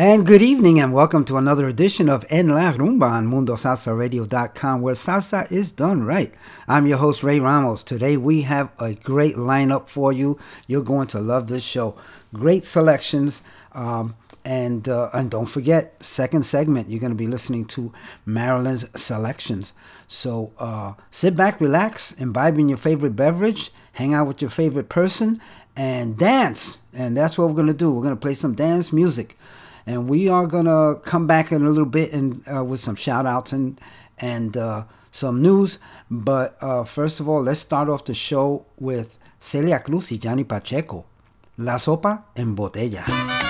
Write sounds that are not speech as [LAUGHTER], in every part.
And good evening, and welcome to another edition of En La Rumba on MundoSalsaRadio.com, where salsa is done right. I'm your host, Ray Ramos. Today we have a great lineup for you. You're going to love this show. Great selections. Um, and uh, and don't forget, second segment, you're going to be listening to Marilyn's selections. So uh, sit back, relax, imbibe in your favorite beverage, hang out with your favorite person, and dance. And that's what we're going to do. We're going to play some dance music and we are gonna come back in a little bit and uh, with some shout outs and and uh, some news. But uh, first of all, let's start off the show with Celia Cruz y Johnny Pacheco. La sopa en botella.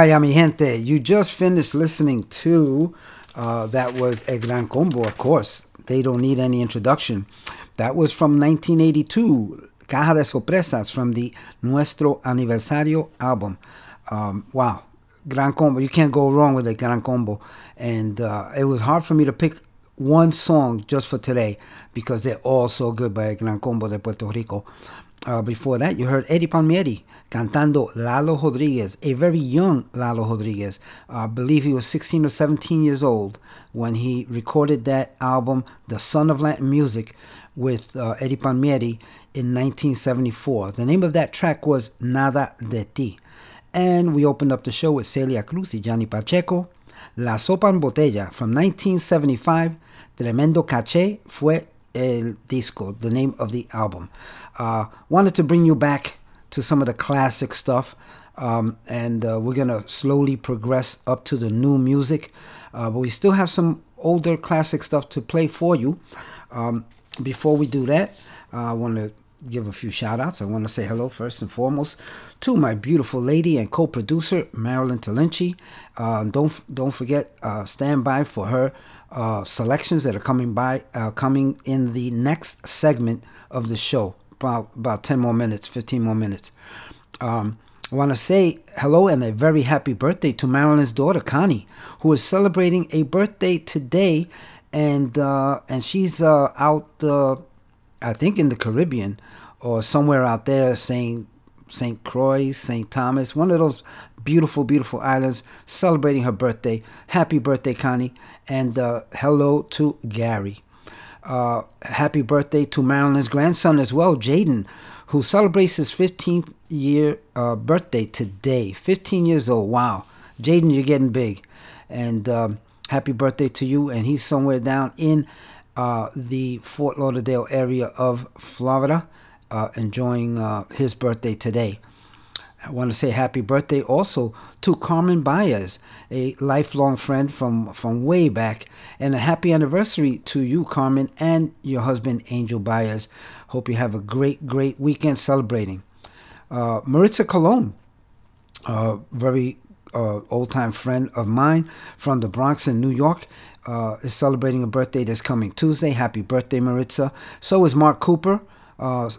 Vaya mi gente, you just finished listening to uh, that was El Gran Combo, of course. They don't need any introduction. That was from 1982, Caja de Sorpresas from the Nuestro Aniversario album. Um, wow, Gran Combo, you can't go wrong with a Gran Combo. And uh, it was hard for me to pick one song just for today because they're all so good by Gran Combo de Puerto Rico. Uh, before that, you heard Eddie Palmieri cantando Lalo Rodriguez, a very young Lalo Rodriguez. Uh, I believe he was 16 or 17 years old when he recorded that album, The Sun of Latin Music, with uh, Eddie Palmieri in 1974. The name of that track was Nada de Ti. And we opened up the show with Celia Cruz y Johnny Pacheco. La Sopa en Botella from 1975. Tremendo Caché fue el disco, the name of the album. Uh, wanted to bring you back to some of the classic stuff, um, and uh, we're gonna slowly progress up to the new music. Uh, but we still have some older classic stuff to play for you. Um, before we do that, I want to give a few shout outs. I want to say hello first and foremost to my beautiful lady and co-producer Marilyn Talinci. Uh, don't don't forget uh, stand by for her uh, selections that are coming by uh, coming in the next segment of the show. About about ten more minutes, fifteen more minutes. Um, I want to say hello and a very happy birthday to Marilyn's daughter Connie, who is celebrating a birthday today, and uh, and she's uh, out, uh, I think, in the Caribbean or somewhere out there, saying St. Croix, St. Thomas, one of those beautiful, beautiful islands, celebrating her birthday. Happy birthday, Connie, and uh, hello to Gary. Uh, happy birthday to Marilyn's grandson as well, Jaden, who celebrates his 15th year uh, birthday today. 15 years old. Wow. Jaden, you're getting big. And um, happy birthday to you. And he's somewhere down in uh, the Fort Lauderdale area of Florida, uh, enjoying uh, his birthday today. I want to say happy birthday also to Carmen Baez, a lifelong friend from, from way back, and a happy anniversary to you, Carmen, and your husband, Angel Baez. Hope you have a great, great weekend celebrating. Uh, Maritza Colon, a very uh, old time friend of mine from the Bronx in New York, uh, is celebrating a birthday this coming Tuesday. Happy birthday, Maritza. So is Mark Cooper, uh,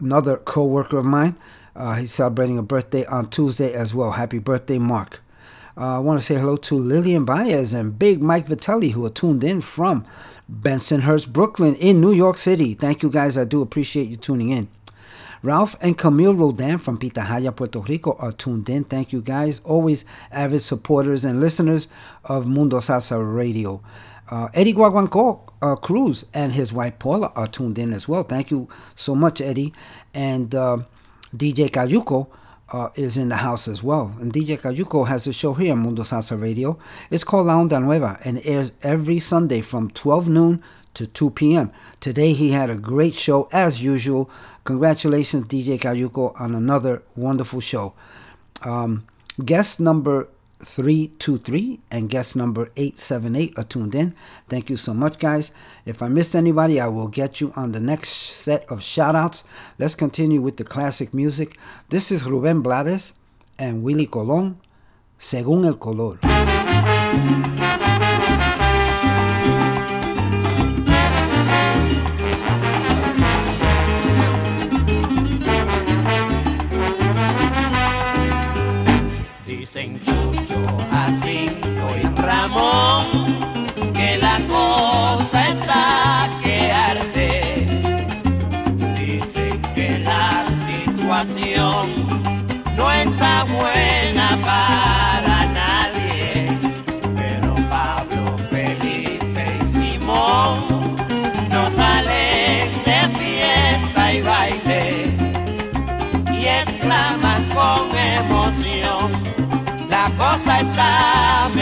another co worker of mine. Uh, he's celebrating a birthday on Tuesday as well. Happy birthday, Mark. Uh, I want to say hello to Lillian Baez and Big Mike Vitelli, who are tuned in from Bensonhurst, Brooklyn, in New York City. Thank you guys. I do appreciate you tuning in. Ralph and Camille Rodan from Pitahaya, Puerto Rico are tuned in. Thank you guys. Always avid supporters and listeners of Mundo Salsa Radio. Uh, Eddie Guaguanco uh, Cruz and his wife Paula are tuned in as well. Thank you so much, Eddie. And uh, DJ Cayuco uh, is in the house as well. And DJ Cayuco has a show here on Mundo Salsa Radio. It's called La Onda Nueva and airs every Sunday from 12 noon to 2 p.m. Today he had a great show as usual. Congratulations, DJ Cayuco, on another wonderful show. Um, guest number 323 and guest number 878 are tuned in. Thank you so much, guys. If I missed anybody, I will get you on the next set of shout outs. Let's continue with the classic music. This is Ruben Blades and Willie Colon, Según el Color. Dicen Chucho, Jacinto la cosa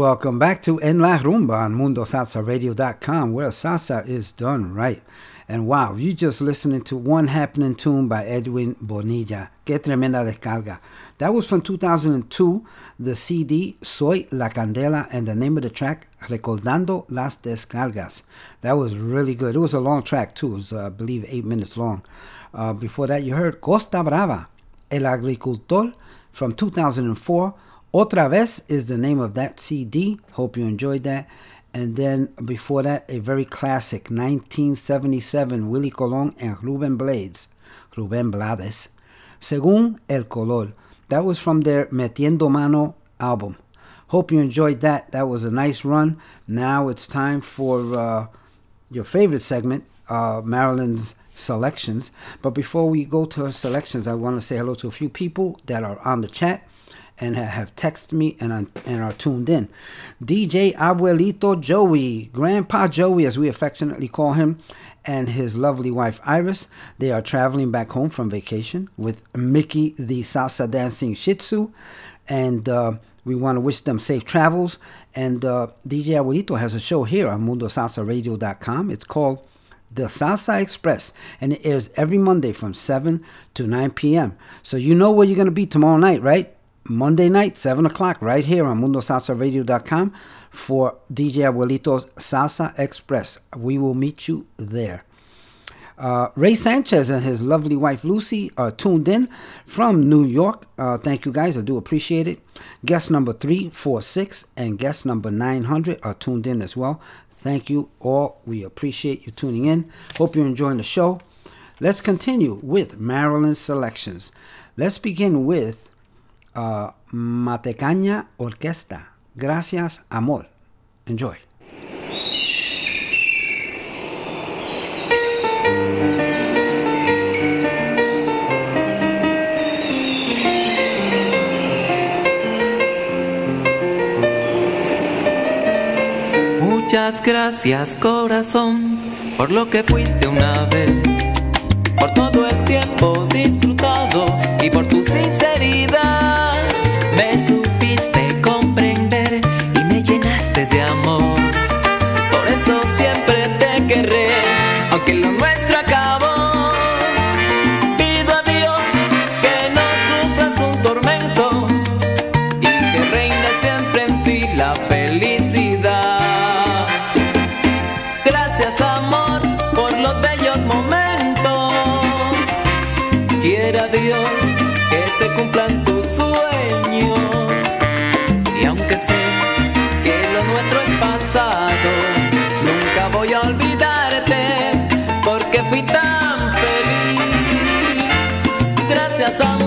Welcome back to En La Rumba on MundoSalsaRadio.com, where salsa is done right. And wow, you just listening to one happening tune by Edwin Bonilla. Que tremenda descarga. That was from 2002, the CD Soy La Candela, and the name of the track, Recordando las Descargas. That was really good. It was a long track too. It was, uh, I believe, eight minutes long. Uh, before that, you heard Costa Brava, El Agricultor from 2004. Otra vez is the name of that CD. Hope you enjoyed that. And then before that, a very classic 1977 Willie Colon and Ruben Blades, Ruben Blades, Según El Color. That was from their Metiendo Mano album. Hope you enjoyed that. That was a nice run. Now it's time for uh, your favorite segment, uh, Marilyn's selections. But before we go to her selections, I want to say hello to a few people that are on the chat and have texted me and, and are tuned in. DJ Abuelito Joey, Grandpa Joey, as we affectionately call him, and his lovely wife Iris. They are traveling back home from vacation with Mickey, the salsa dancing Shih Tzu, and uh, we want to wish them safe travels. And uh, DJ Abuelito has a show here on MundoSalsaRadio.com. It's called the Salsa Express, and it airs every Monday from 7 to 9 p.m. So you know where you're going to be tomorrow night, right? Monday night, 7 o'clock, right here on MundoSalsaRadio.com for DJ Abuelito's Salsa Express. We will meet you there. Uh, Ray Sanchez and his lovely wife Lucy are tuned in from New York. Uh, thank you guys, I do appreciate it. Guest number 346 and guest number 900 are tuned in as well. Thank you all. We appreciate you tuning in. Hope you're enjoying the show. Let's continue with Marilyn selections. Let's begin with uh, Matecaña Orquesta. Gracias, amor. Enjoy. Muchas gracias corazón por lo que fuiste una vez, por todo el tiempo disfrutado y por tu sinceridad. Gracias amor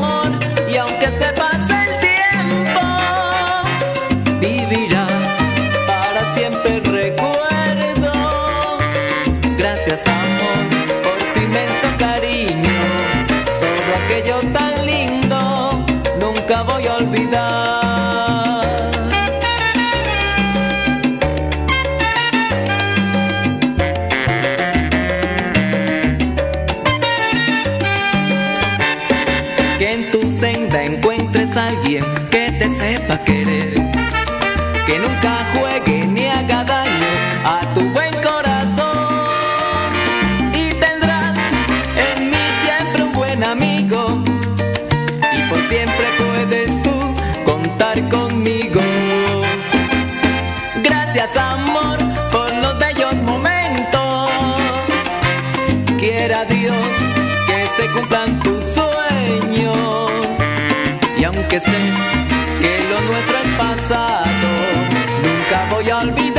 se cumplan tus sueños. Y aunque sé que lo nuestro es pasado, nunca voy a olvidarte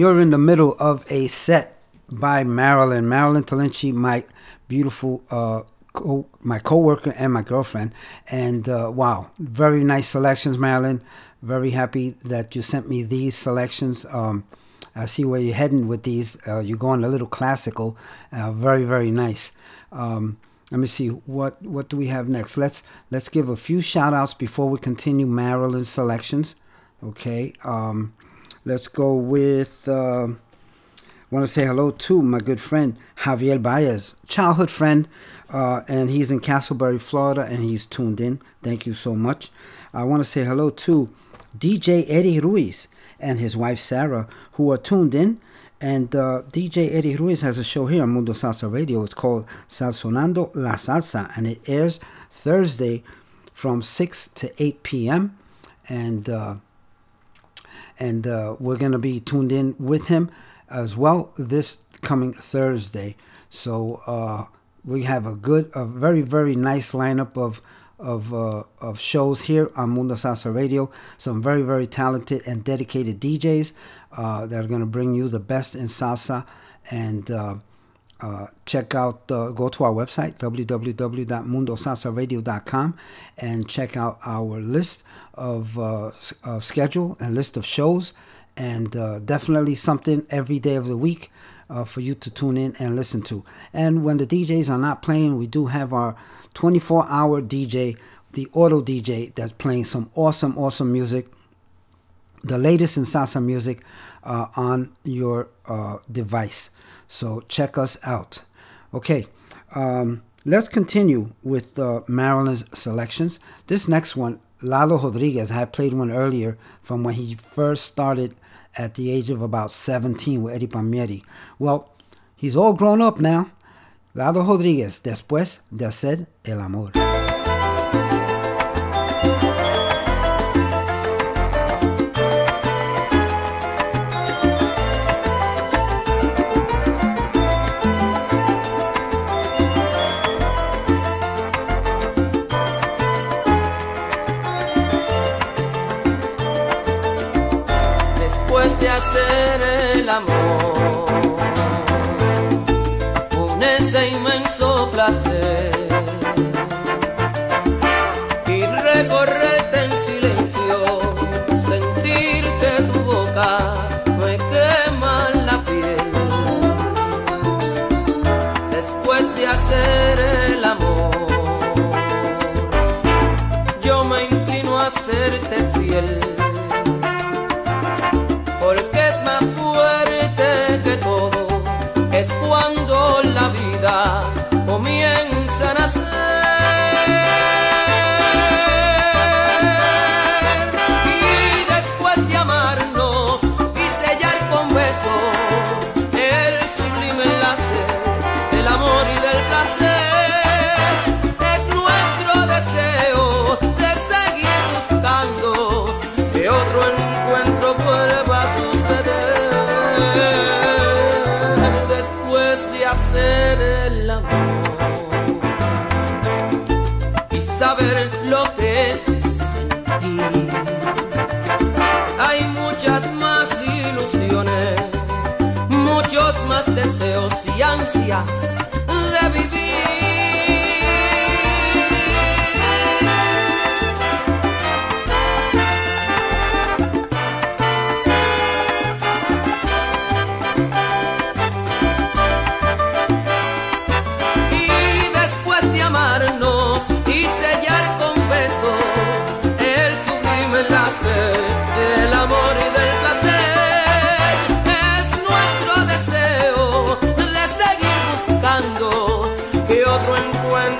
you're in the middle of a set by Marilyn. Marilyn Talinci, my beautiful uh, co- my coworker and my girlfriend. And uh, wow, very nice selections, Marilyn. Very happy that you sent me these selections. Um, I see where you're heading with these. Uh, you're going a little classical. Uh, very, very nice. Um, let me see what what do we have next. Let's let's give a few shout outs before we continue Marilyn's selections. Okay. Um, let's go with. Uh, want to say hello to my good friend Javier Baez, childhood friend, uh, and he's in Casselberry, Florida, and he's tuned in. Thank you so much. I want to say hello to DJ Eddie Ruiz and his wife Sarah, who are tuned in. And uh, DJ Eddie Ruiz has a show here on Mundo Salsa Radio. It's called Salsonando La Salsa, and it airs Thursday from 6 to 8 p.m. And uh, and uh, we're going to be tuned in with him as well this coming Thursday. So uh, we have a good, a very, very nice lineup of of uh, of shows here on Mundo Salsa Radio. Some very, very talented and dedicated DJs uh, that are going to bring you the best in salsa and. Uh, uh, check out, uh, go to our website, www.mundosalsaradio.com, and check out our list of uh, uh, schedule and list of shows. And uh, definitely something every day of the week uh, for you to tune in and listen to. And when the DJs are not playing, we do have our 24 hour DJ, the auto DJ, that's playing some awesome, awesome music the latest in salsa music uh, on your uh, device. So check us out. Okay, um, let's continue with uh, Marilyn's selections. This next one Lalo Rodriguez. I had played one earlier from when he first started at the age of about 17 with Eddie Palmieri. Well, he's all grown up now. Lalo Rodriguez, después de hacer el amor. otro encuentro.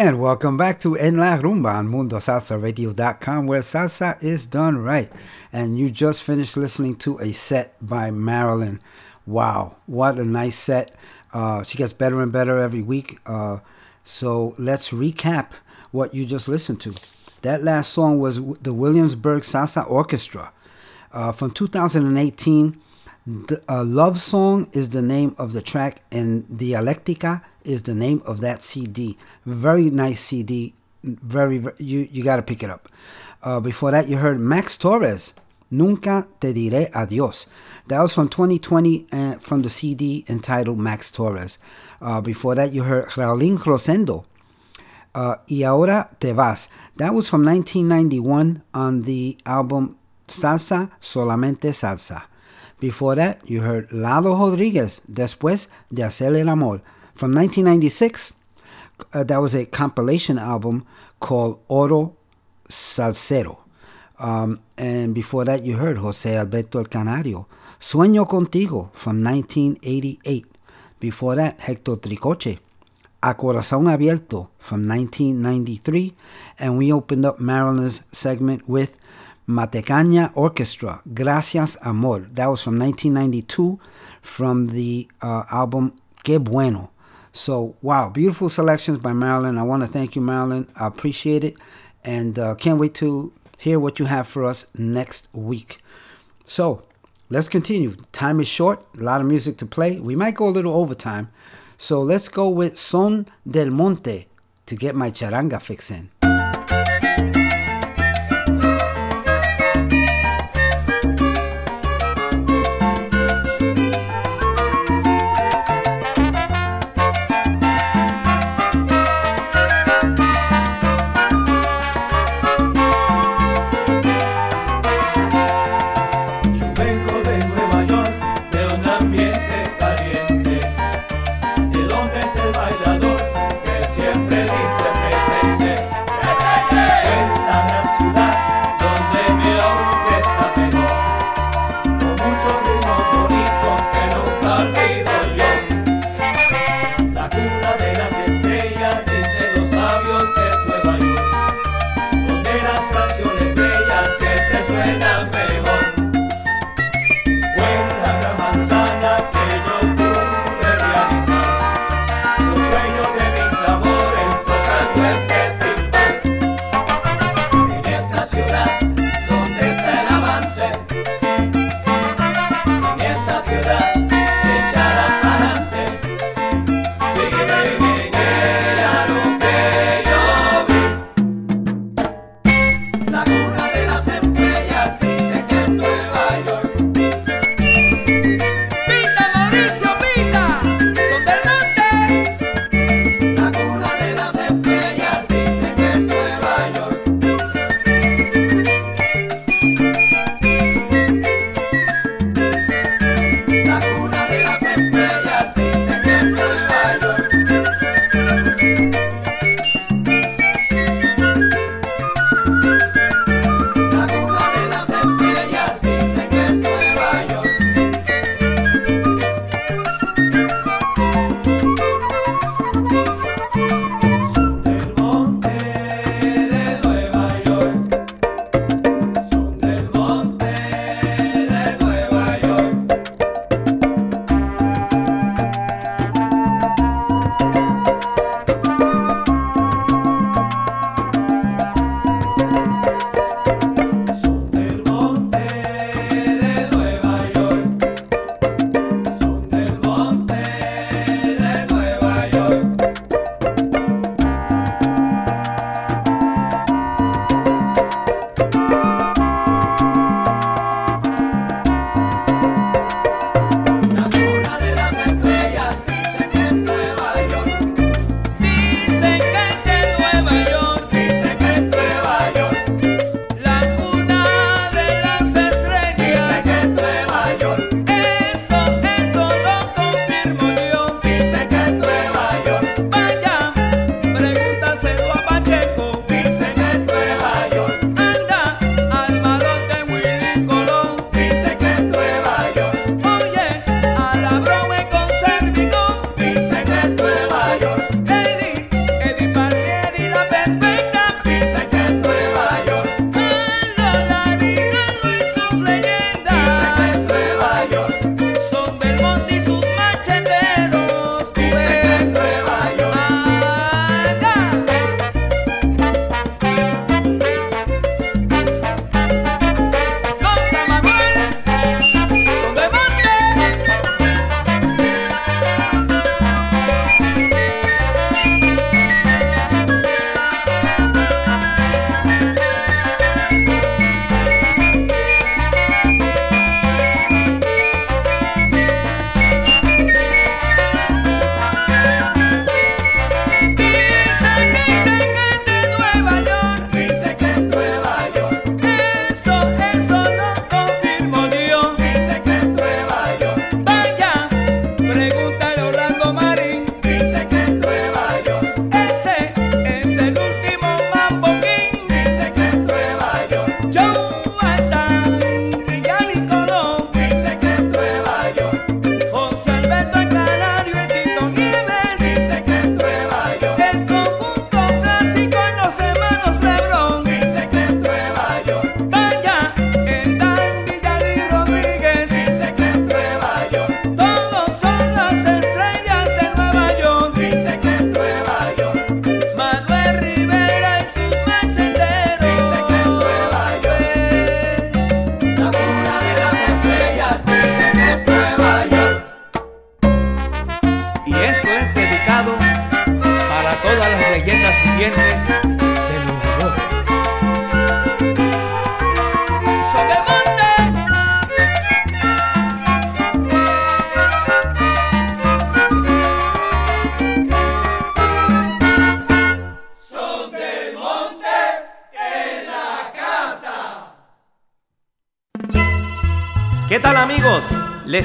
And welcome back to En La Rumba on MundoSalsaRadio.com, where salsa is done right. And you just finished listening to a set by Marilyn. Wow, what a nice set. Uh, she gets better and better every week. Uh, so let's recap what you just listened to. That last song was the Williamsburg Salsa Orchestra uh, from 2018. The, uh, Love Song is the name of the track, and Dialectica is the name of that CD. Very nice CD. Very, very you you got to pick it up. Uh, before that, you heard Max Torres. Nunca te diré adiós. That was from 2020 uh, from the CD entitled Max Torres. Uh, before that, you heard Raulín Rosendo. Uh, y ahora te vas. That was from 1991 on the album Salsa Solamente Salsa. Before that, you heard Lalo Rodriguez, Después de Hacer el Amor. From 1996, uh, that was a compilation album called Oro Salsero. Um, and before that, you heard Jose Alberto El Canario, Sueño Contigo from 1988. Before that, Hector Tricoche, A Corazón Abierto from 1993. And we opened up Marilyn's segment with Matecaña Orchestra, Gracias Amor. That was from 1992 from the uh, album Que Bueno. So, wow, beautiful selections by Marilyn. I want to thank you, Marilyn. I appreciate it. And uh, can't wait to hear what you have for us next week. So, let's continue. Time is short, a lot of music to play. We might go a little overtime. So, let's go with Son del Monte to get my charanga fix in.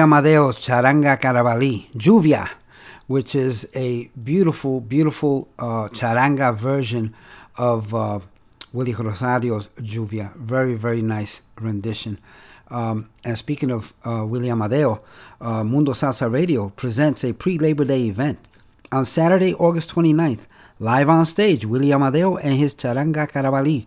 Amadeo's Charanga Carabalí, Lluvia, which is a beautiful, beautiful uh, charanga version of uh, Willie Rosario's Lluvia. Very, very nice rendition. Um, and speaking of uh, Willie Amadeo, uh, Mundo Salsa Radio presents a pre Labor Day event on Saturday, August 29th. Live on stage, Willie Amadeo and his Charanga Carabalí.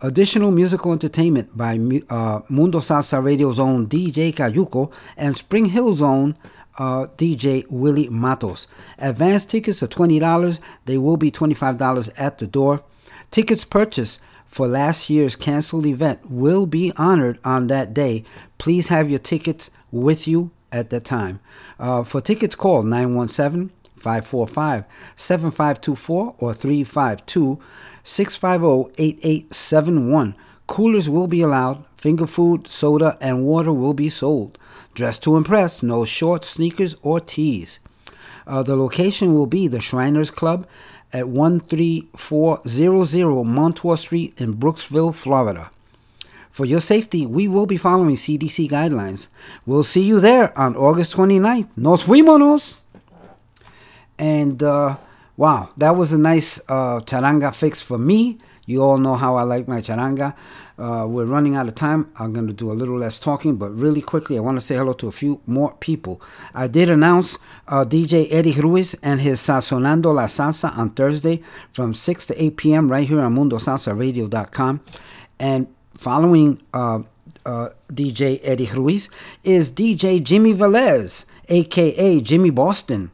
Additional musical entertainment by uh, Mundo Salsa Radio's own DJ Cayuco and Spring Hill's own uh, DJ Willie Matos. Advance tickets are $20. They will be $25 at the door. Tickets purchased for last year's canceled event will be honored on that day. Please have your tickets with you at that time. Uh, for tickets, call 917 545 7524 or 352 650 8871. Coolers will be allowed. Finger food, soda, and water will be sold. Dress to impress, no shorts, sneakers, or tees. Uh, the location will be the Shriners Club at 13400 Montour Street in Brooksville, Florida. For your safety, we will be following CDC guidelines. We'll see you there on August 29th. Nos fuimos! And uh, wow, that was a nice uh, charanga fix for me. You all know how I like my charanga. Uh, we're running out of time. I'm going to do a little less talking, but really quickly, I want to say hello to a few more people. I did announce uh, DJ Eddie Ruiz and his Sazonando La Salsa on Thursday from 6 to 8 p.m. right here on MundoSalsaRadio.com. And following uh, uh, DJ Eddie Ruiz is DJ Jimmy Velez, aka Jimmy Boston.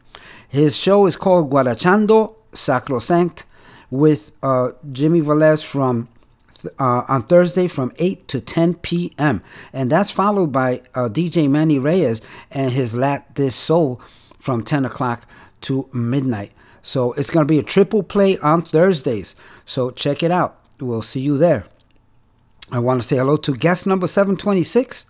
His show is called Guarachando Sacrosanct with uh, Jimmy Velez from uh, on Thursday from 8 to 10 p.m. And that's followed by uh, DJ Manny Reyes and his Lat This Soul from 10 o'clock to midnight. So it's going to be a triple play on Thursdays. So check it out. We'll see you there. I want to say hello to guest number 726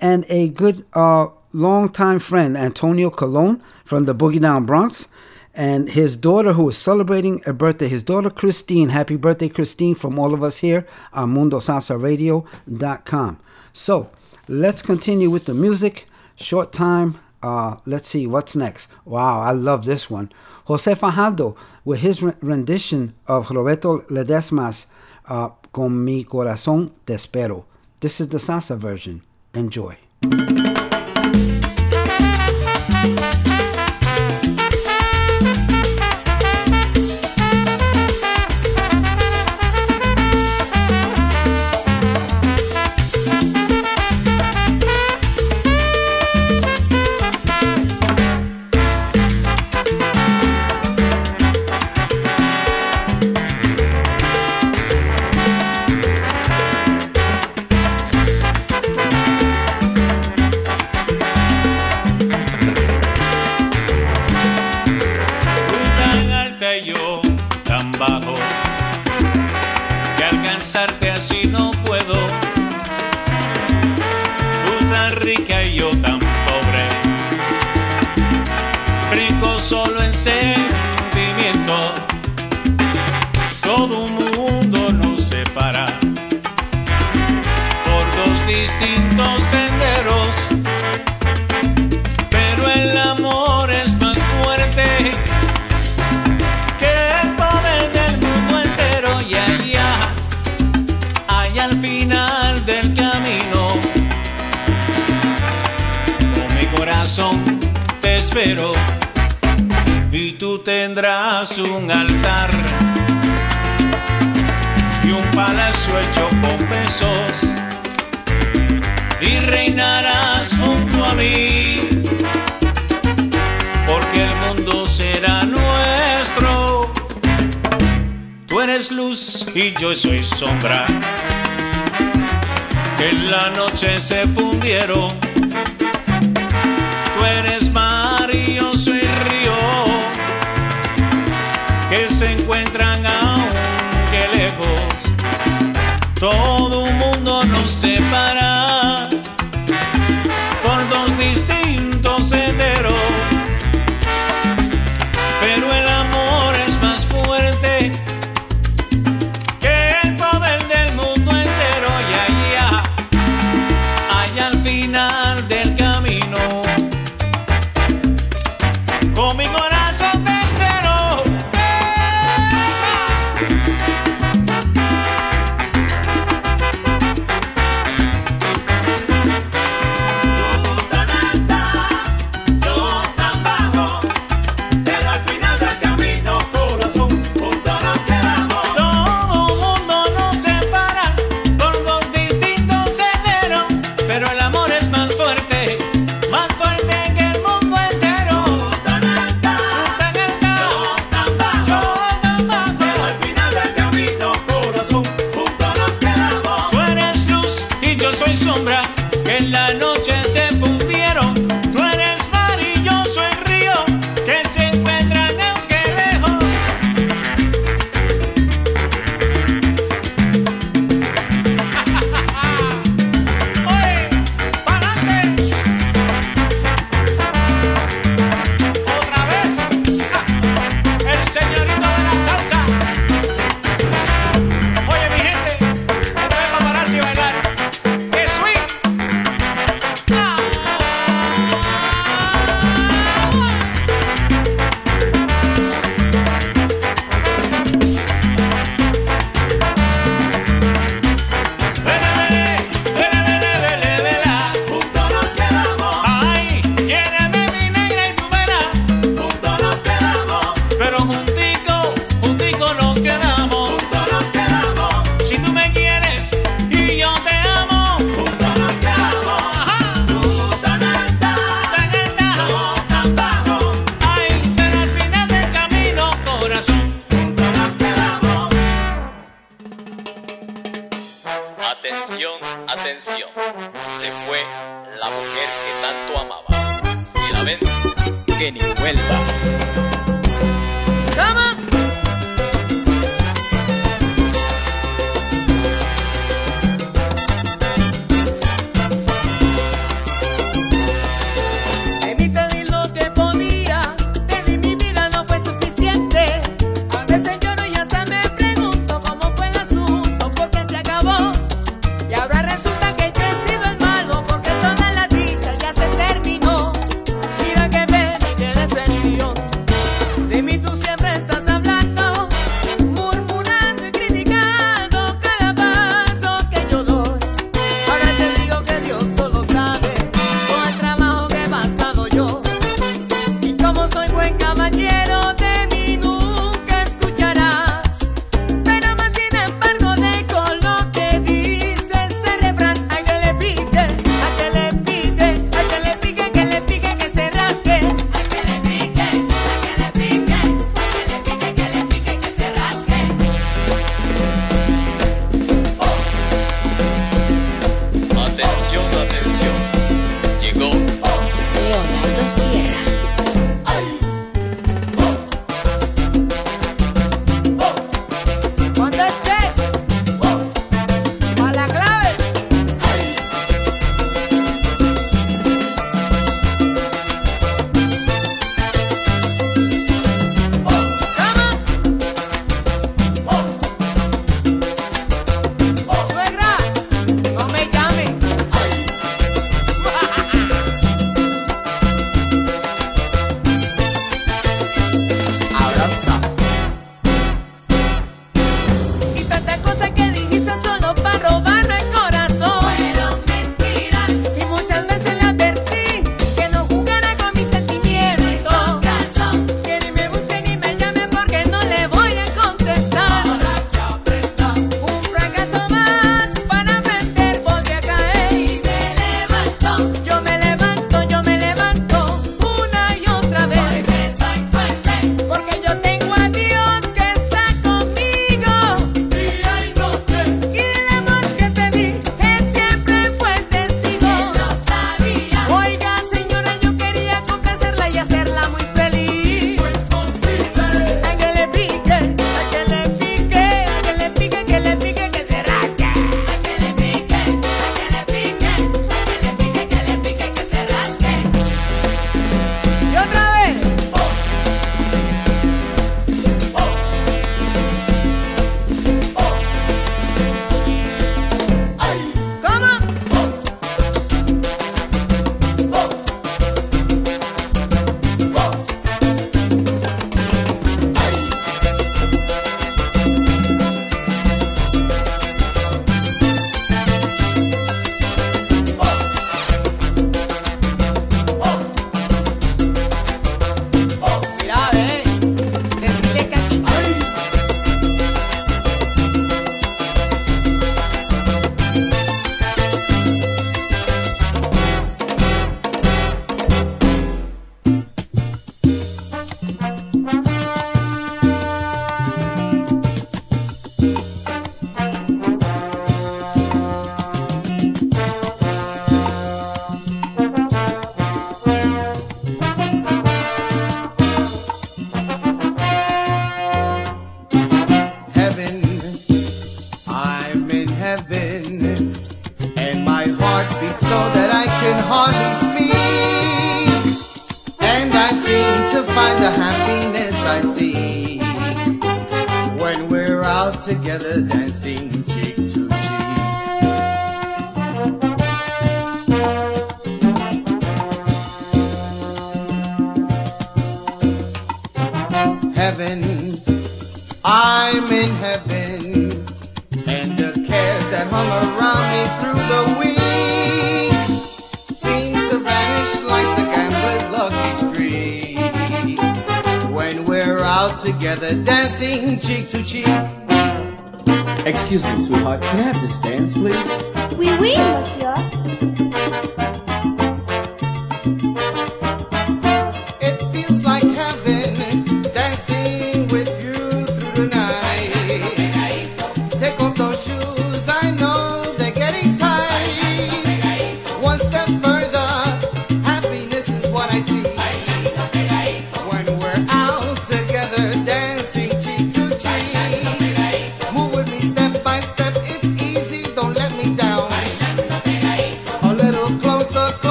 and a good uh, longtime friend, Antonio Colon from the Boogie Down Bronx, and his daughter who is celebrating a birthday. His daughter, Christine. Happy birthday, Christine, from all of us here on MundoSalsaRadio.com. So let's continue with the music. Short time. Uh, let's see what's next. Wow, I love this one. Jose Fajardo with his rendition of Roberto Ledesma's uh, Con mi corazón te espero. This is the salsa version. Enjoy. Yo soy sombra, que en la noche se fundieron.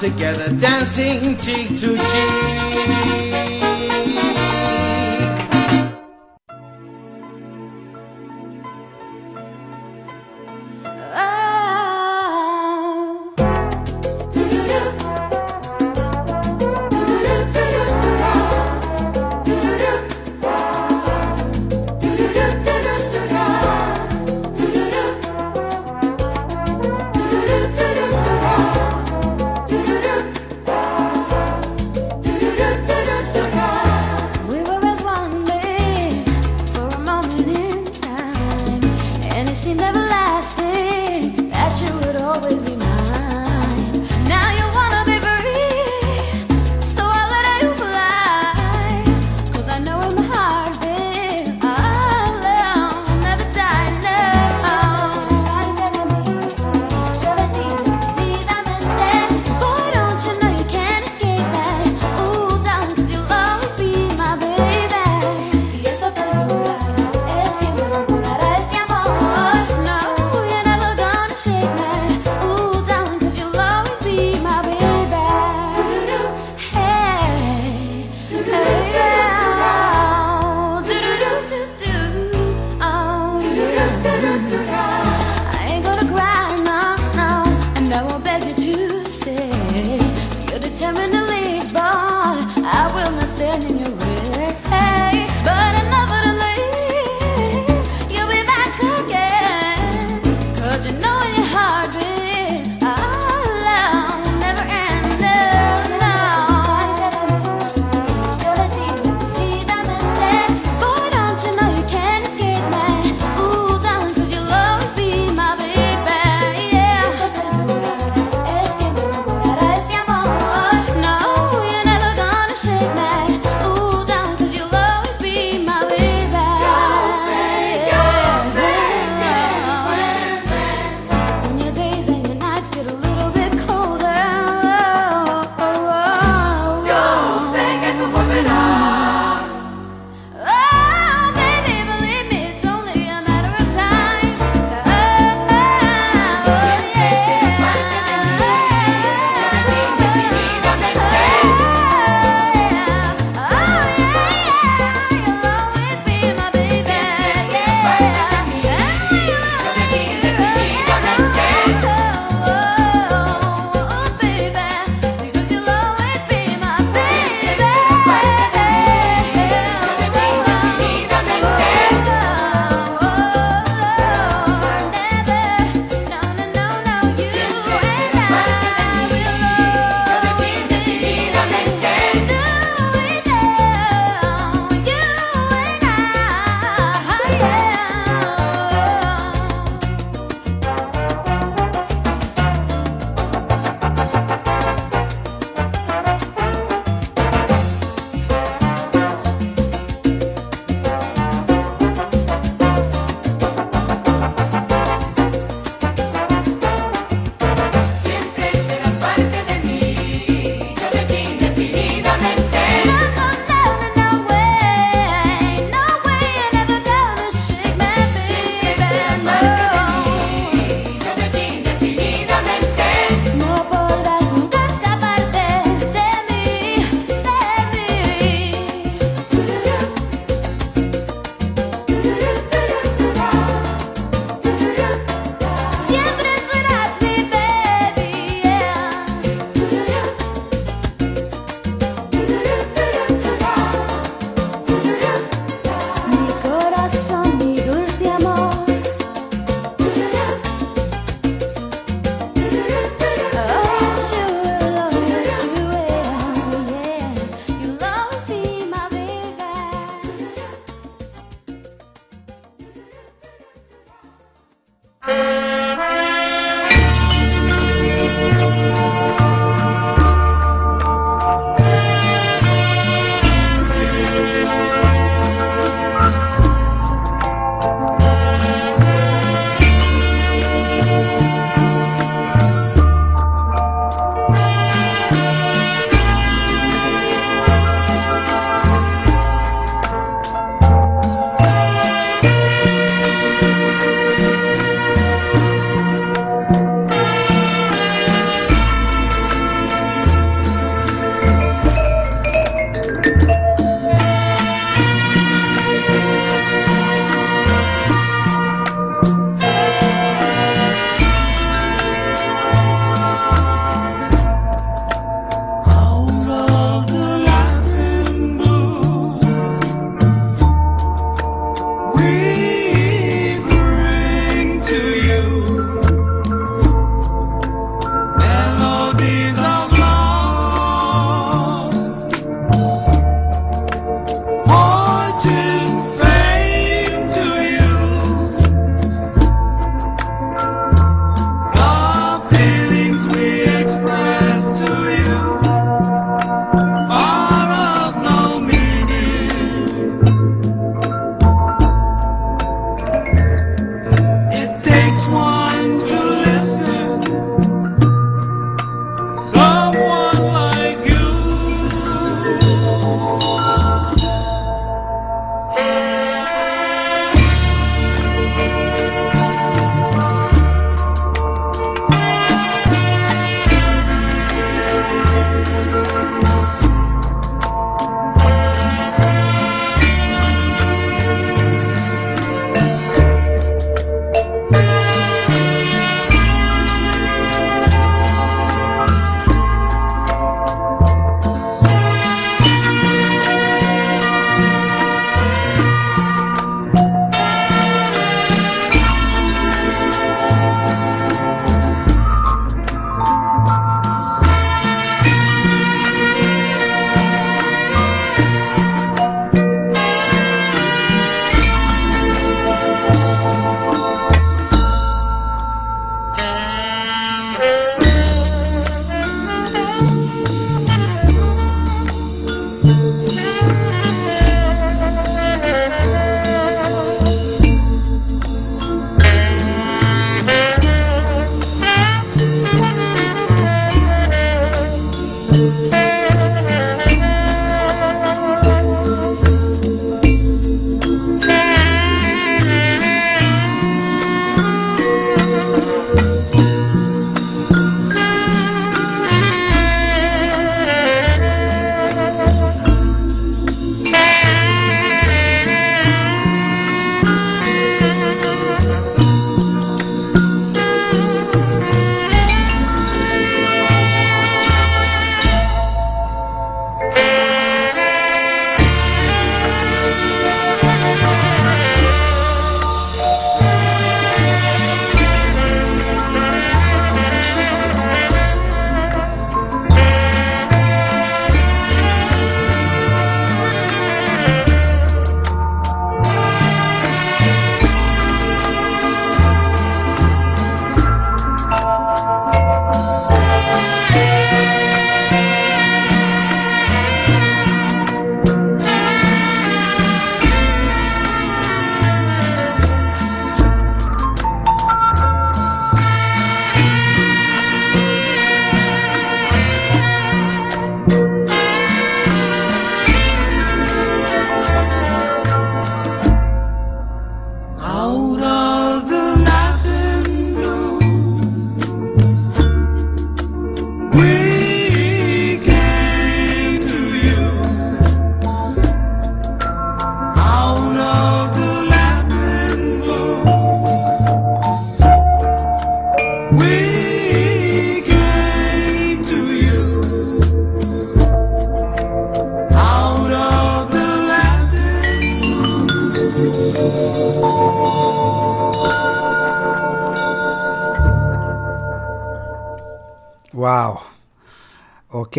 Together dancing cheek to cheek.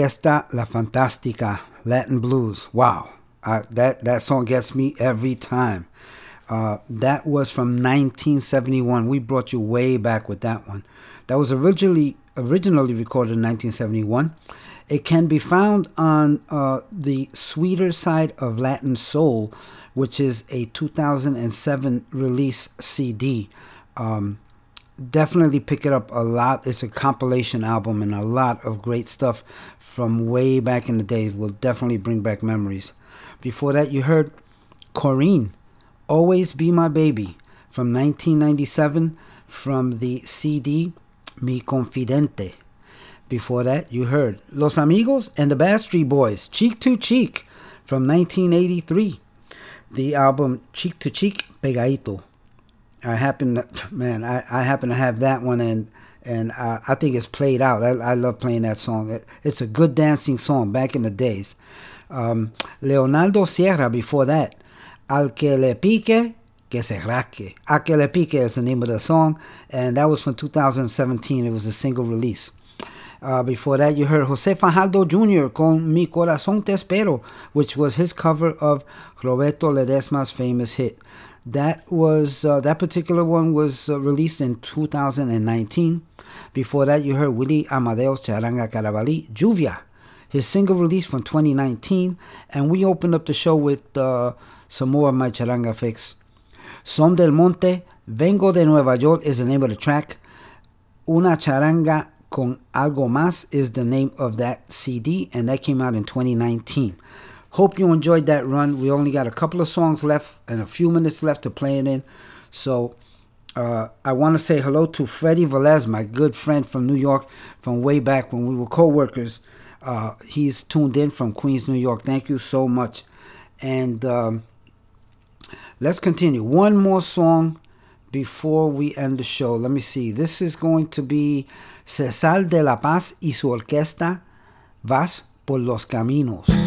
Orquesta La Fantástica, Latin Blues. Wow. That, that song gets me every time. Uh, that was from 1971. We brought you way back with that one. That was originally originally recorded in 1971. It can be found on uh, the Sweeter Side of Latin Soul, which is a 2007 release CD. Um, definitely pick it up a lot. It's a compilation album and a lot of great stuff from way back in the day. Will definitely bring back memories. Before that, you heard Corrine, Always Be My Baby from 1997 from the CD Mi Confidente. Before that, you heard Los Amigos and the Backstreet Boys, Cheek to Cheek from 1983. The album Cheek to Cheek Pegadito. I happen to, [LAUGHS] man, I, I happen to have that one and and uh, I think it's played out. I, I love playing that song. It, it's a good dancing song back in the days. Um, Leonardo Sierra before that. Al que le pique, que se rasque. Al que le pique is the name of the song, and that was from 2017. It was a single release. Uh, before that, you heard Jose Fajardo Jr. con Mi Corazón Te Espero, which was his cover of Roberto Ledesma's famous hit. That was uh, that particular one was uh, released in 2019. Before that, you heard Willie Amadeo's Charanga Carabalí, Lluvia, his single release from 2019, and we opened up the show with uh, some more of my charanga fix. Son del Monte, Vengo de Nueva York is the name of the track. Una charanga con algo más is the name of that CD, and that came out in 2019. Hope you enjoyed that run. We only got a couple of songs left and a few minutes left to play it in. So uh, I want to say hello to Freddie Velez, my good friend from New York from way back when we were co workers. Uh, he's tuned in from Queens, New York. Thank you so much. And um, let's continue. One more song before we end the show. Let me see. This is going to be Cesar de la Paz y su orquesta Vas por los Caminos.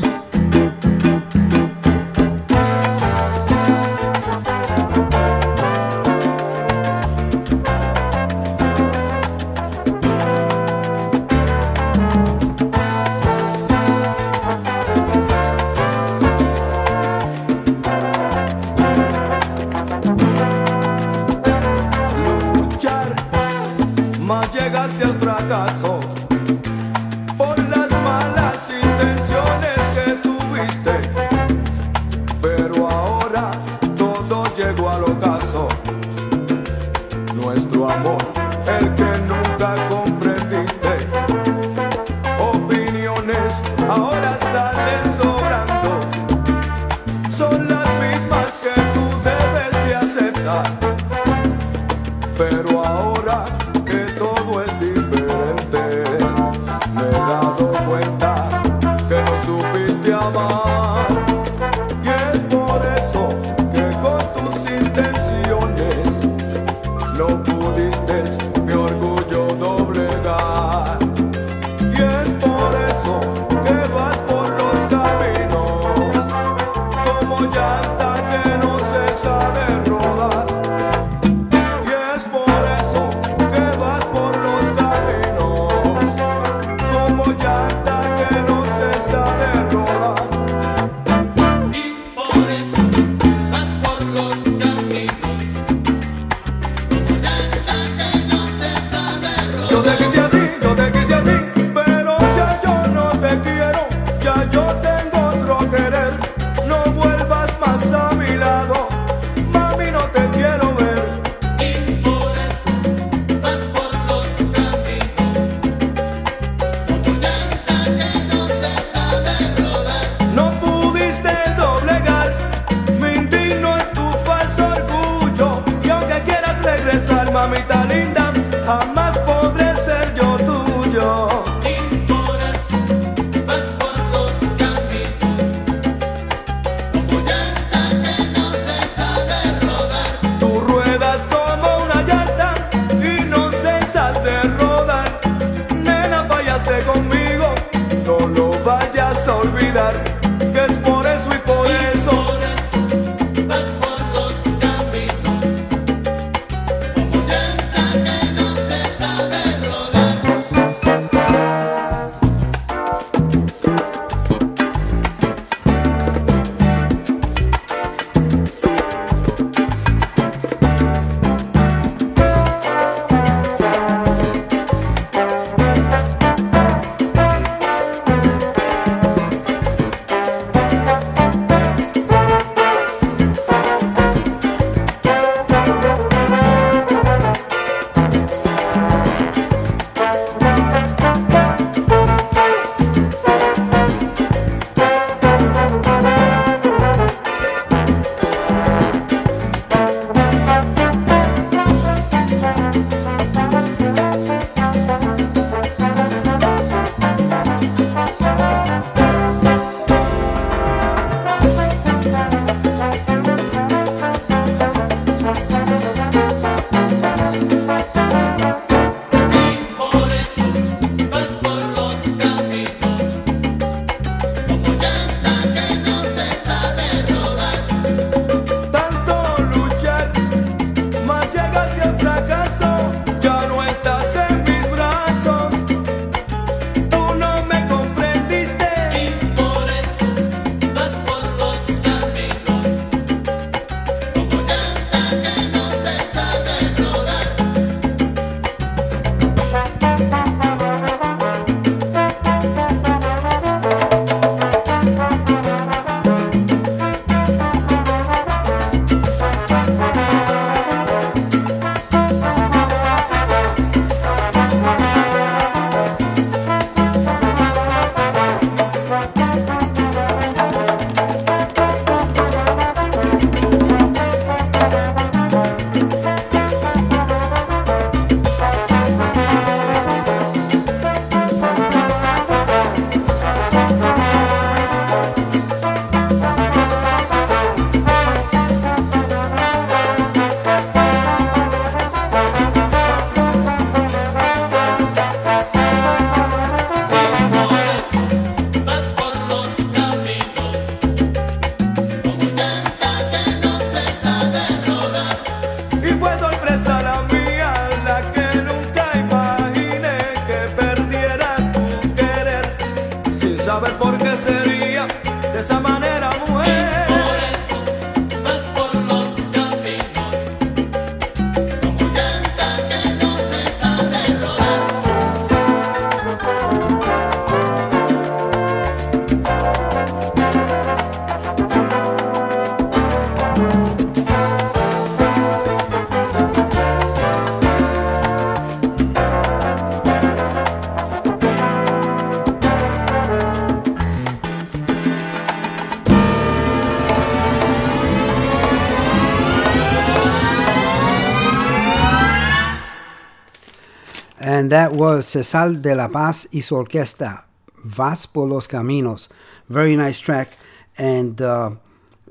And that was Cesar de la Paz y su orquesta, Vas por los Caminos. Very nice track. And uh,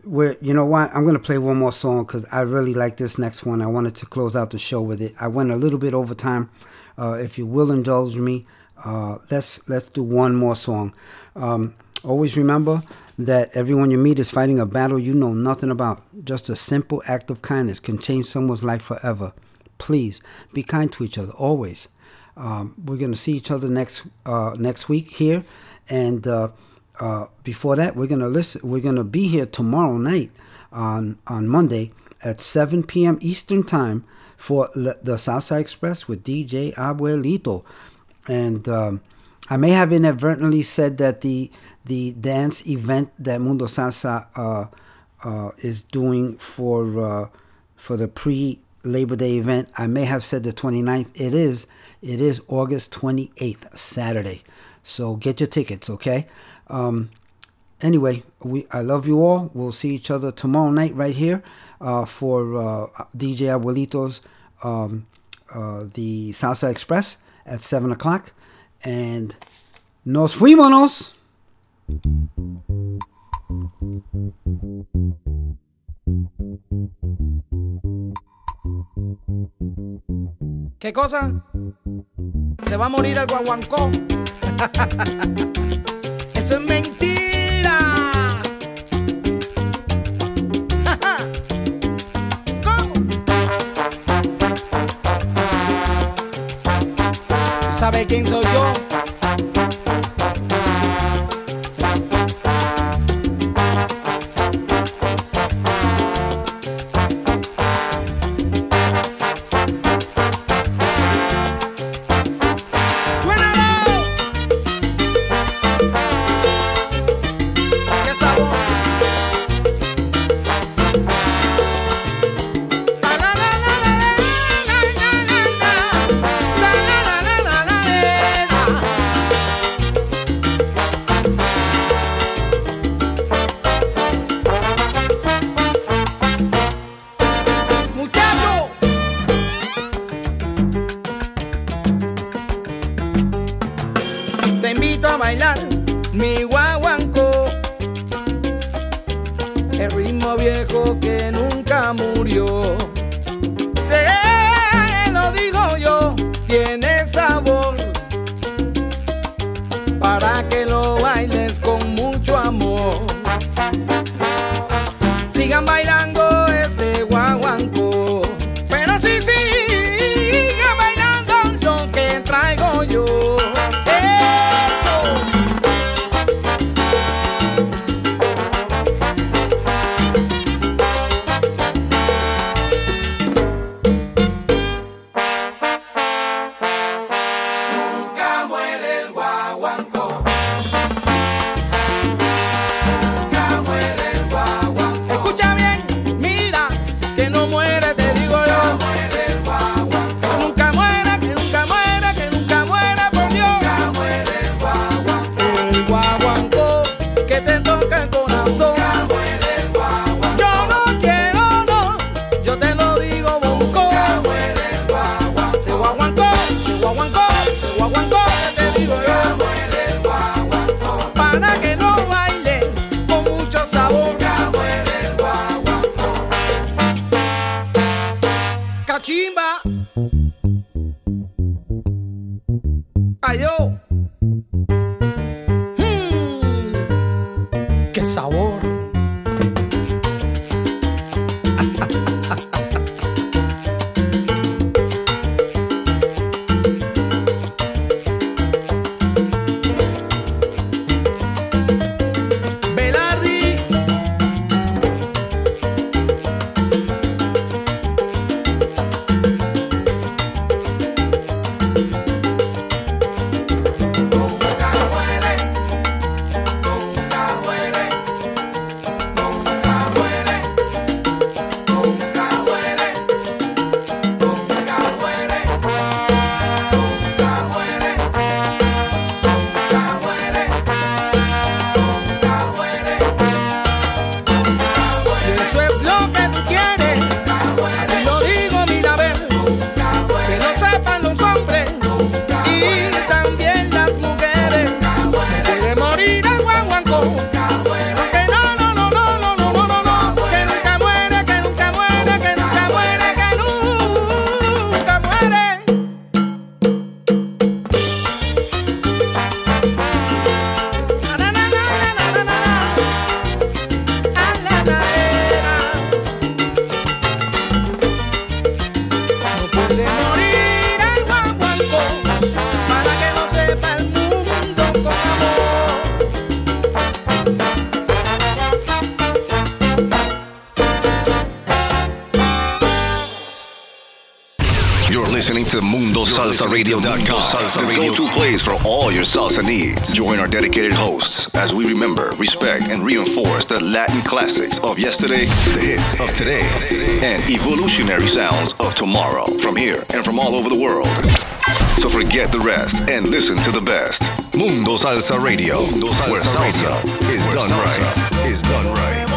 we're, you know what? I'm going to play one more song because I really like this next one. I wanted to close out the show with it. I went a little bit over time. Uh, if you will indulge me, uh, let's let's do one more song. Um, always remember that everyone you meet is fighting a battle you know nothing about. Just a simple act of kindness can change someone's life forever. Please be kind to each other always. Um, we're going to see each other next uh, next week here, and uh, uh, before that, we're going to listen. We're going to be here tomorrow night on on Monday at 7 p.m. Eastern time for Le- the Salsa Express with DJ Abuelito, and um, I may have inadvertently said that the the dance event that Mundo Salsa uh, uh, is doing for uh, for the pre Labor Day event. I may have said the 29th. It is it is August 28th, Saturday. So get your tickets, okay? Um, anyway, we I love you all. We'll see each other tomorrow night right here uh, for uh, DJ Abuelito's um, uh, the Salsa Express at seven o'clock, and nos fuimos. ¿Qué cosa? ¿Te va a morir el guaguancó? [LAUGHS] Eso es mentira. [LAUGHS] ¿Cómo? ¿Tú sabes quién soy yo? Of today, and evolutionary sounds of tomorrow from here and from all over the world. So forget the rest and listen to the best. Mundo Salsa Radio, where salsa is done right. Is done right.